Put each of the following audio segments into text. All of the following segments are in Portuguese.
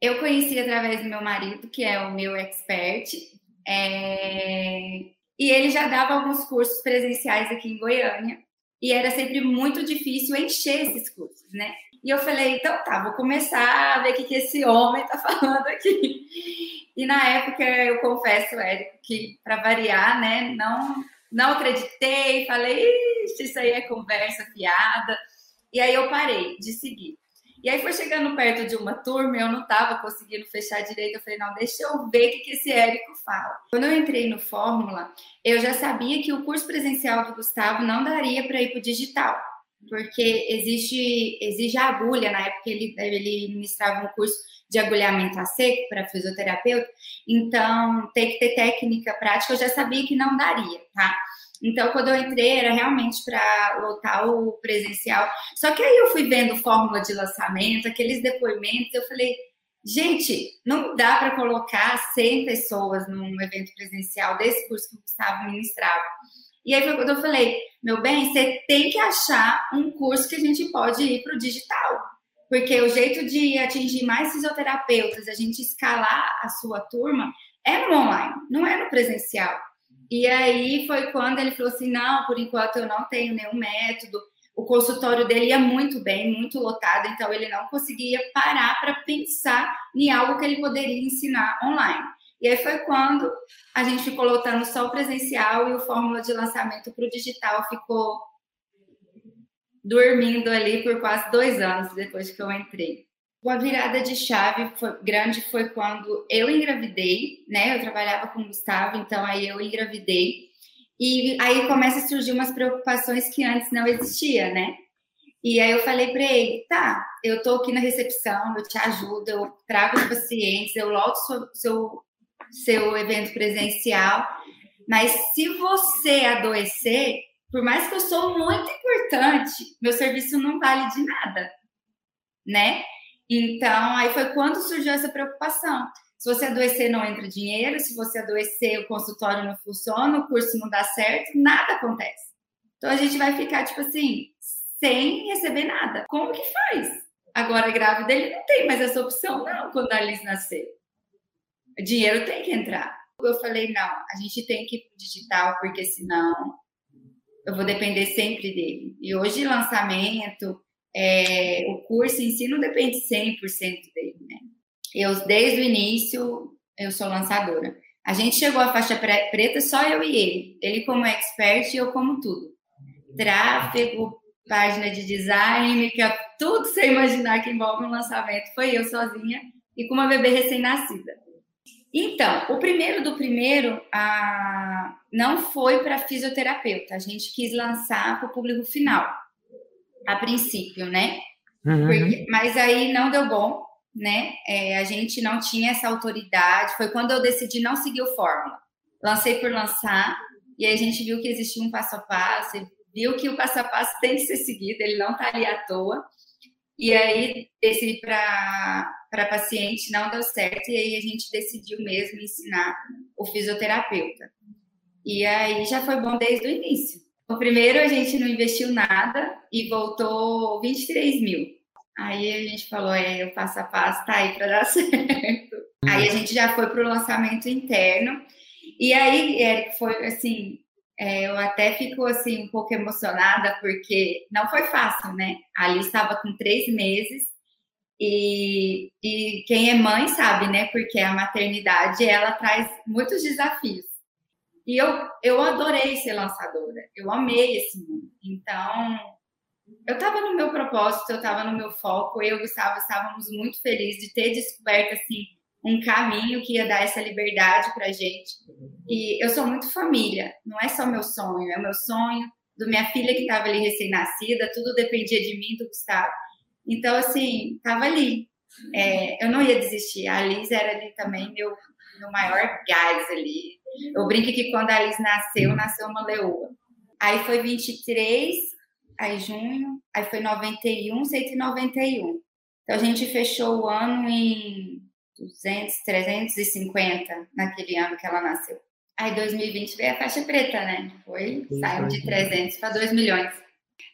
Eu conheci através do meu marido, que é o meu expert, é... e ele já dava alguns cursos presenciais aqui em Goiânia, e era sempre muito difícil encher esses cursos, né? E eu falei, então tá, vou começar a ver o que, esse homem tá falando aqui. E na época eu confesso, Érico, que para variar, né, não, não acreditei, falei, isso aí é conversa fiada. E aí eu parei de seguir. E aí foi chegando perto de uma turma, eu não estava conseguindo fechar direito. Eu falei, não, deixa eu ver o que, que esse Érico fala. Quando eu entrei no Fórmula, eu já sabia que o curso presencial do Gustavo não daria para ir para o digital, porque existe, exige agulha. Na época ele, ele ministrava um curso de agulhamento a seco para fisioterapeuta, então tem que ter técnica prática. Eu já sabia que não daria, tá? Então, quando eu entrei, era realmente para lotar o presencial. Só que aí eu fui vendo fórmula de lançamento, aqueles depoimentos, eu falei, gente, não dá para colocar 100 pessoas num evento presencial desse curso que o Gustavo ministrava. E aí foi quando eu falei, meu bem, você tem que achar um curso que a gente pode ir para o digital. Porque o jeito de atingir mais fisioterapeutas, a gente escalar a sua turma, é no online, não é no presencial. E aí foi quando ele falou assim: não, por enquanto eu não tenho nenhum método. O consultório dele ia muito bem, muito lotado, então ele não conseguia parar para pensar em algo que ele poderia ensinar online. E aí foi quando a gente ficou lotando só o presencial e o fórmula de lançamento para o digital ficou dormindo ali por quase dois anos depois que eu entrei. A virada de chave foi, grande foi quando eu engravidei, né? Eu trabalhava com o Gustavo, então aí eu engravidei. E aí começa a surgir umas preocupações que antes não existia, né? E aí eu falei para ele, tá, eu tô aqui na recepção, eu te ajudo, eu trago os pacientes, eu loto seu, seu, seu evento presencial, mas se você adoecer, por mais que eu sou muito importante, meu serviço não vale de nada, né? Então, aí foi quando surgiu essa preocupação. Se você adoecer, não entra dinheiro. Se você adoecer, o consultório não funciona, o curso não dá certo, nada acontece. Então, a gente vai ficar, tipo assim, sem receber nada. Como que faz? Agora, grávida, ele não tem mais essa opção, não, quando a Alice nascer. O dinheiro tem que entrar. Eu falei, não, a gente tem que ir pro digital, porque senão eu vou depender sempre dele. E hoje, lançamento, é, o curso em si não depende 100% dele, né? Eu, desde o início, eu sou lançadora. A gente chegou à faixa preta só eu e ele. Ele como expert e eu como tudo. Tráfego, página de design, que é tudo você imaginar que envolve um lançamento. Foi eu sozinha e com uma bebê recém-nascida. Então, o primeiro do primeiro a... não foi para fisioterapeuta. A gente quis lançar para o público final a princípio, né? Uhum. Porque, mas aí não deu bom, né? É, a gente não tinha essa autoridade. Foi quando eu decidi não seguir o fórmula. Lancei por lançar, e aí a gente viu que existia um passo a passo, viu que o passo a passo tem que ser seguido, ele não está ali à toa. E aí, esse para paciente não deu certo, e aí a gente decidiu mesmo ensinar o fisioterapeuta. E aí já foi bom desde o início. O primeiro a gente não investiu nada e voltou 23 mil. Aí a gente falou, é, o passo a passo tá aí para dar certo. Aí a gente já foi para o lançamento interno. E aí, Eric, foi assim, é, eu até fico assim um pouco emocionada porque não foi fácil, né? Ali estava com três meses e, e quem é mãe sabe, né? Porque a maternidade ela traz muitos desafios. E eu, eu adorei ser lançadora, eu amei esse mundo. Então, eu estava no meu propósito, eu estava no meu foco, eu e o Gustavo estávamos muito felizes de ter descoberto assim um caminho que ia dar essa liberdade para gente. E eu sou muito família, não é só meu sonho, é meu sonho do minha filha que estava ali recém-nascida, tudo dependia de mim, do Gustavo. Então, assim, estava ali. É, eu não ia desistir. A Liz era ali também meu, meu maior gás ali. Eu brinco que quando a Alice nasceu, nasceu uma leoa. Aí foi 23, aí junho, aí foi 91, 191. Então a gente fechou o ano em 200, 350 naquele ano que ela nasceu. Aí 2020 veio a faixa preta, né? Foi, saiu de 300 para 2 milhões.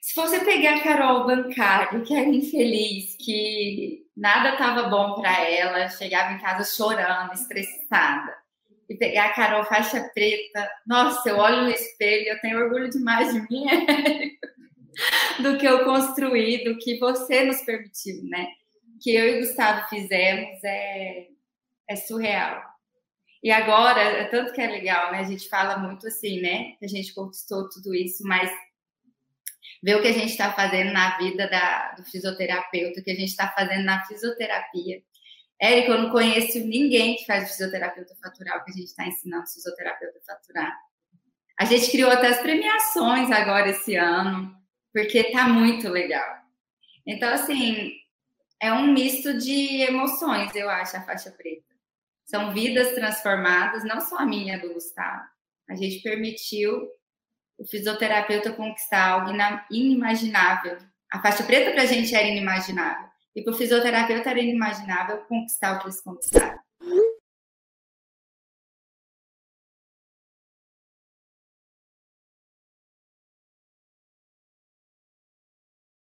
Se você pegar a Carol bancário, que era infeliz, que nada estava bom para ela, chegava em casa chorando, estressada. E pegar a Carol faixa preta, nossa, eu olho no espelho, eu tenho orgulho demais de mim, do que eu construí, do que você nos permitiu, né? Que eu e o Gustavo fizemos é, é surreal. E agora, é tanto que é legal, né? A gente fala muito assim, né? A gente conquistou tudo isso, mas ver o que a gente está fazendo na vida da, do fisioterapeuta, o que a gente está fazendo na fisioterapia. Érica, eu não conheço ninguém que faz fisioterapeuta faturar o que a gente está ensinando fisioterapeuta faturar. A gente criou até as premiações agora esse ano, porque está muito legal. Então, assim, é um misto de emoções, eu acho, a faixa preta. São vidas transformadas, não só a minha, do Gustavo. A gente permitiu o fisioterapeuta conquistar algo inimaginável. A faixa preta para a gente era inimaginável. E para o fisioterapeuta era inimaginável conquistar o que eles conquistaram.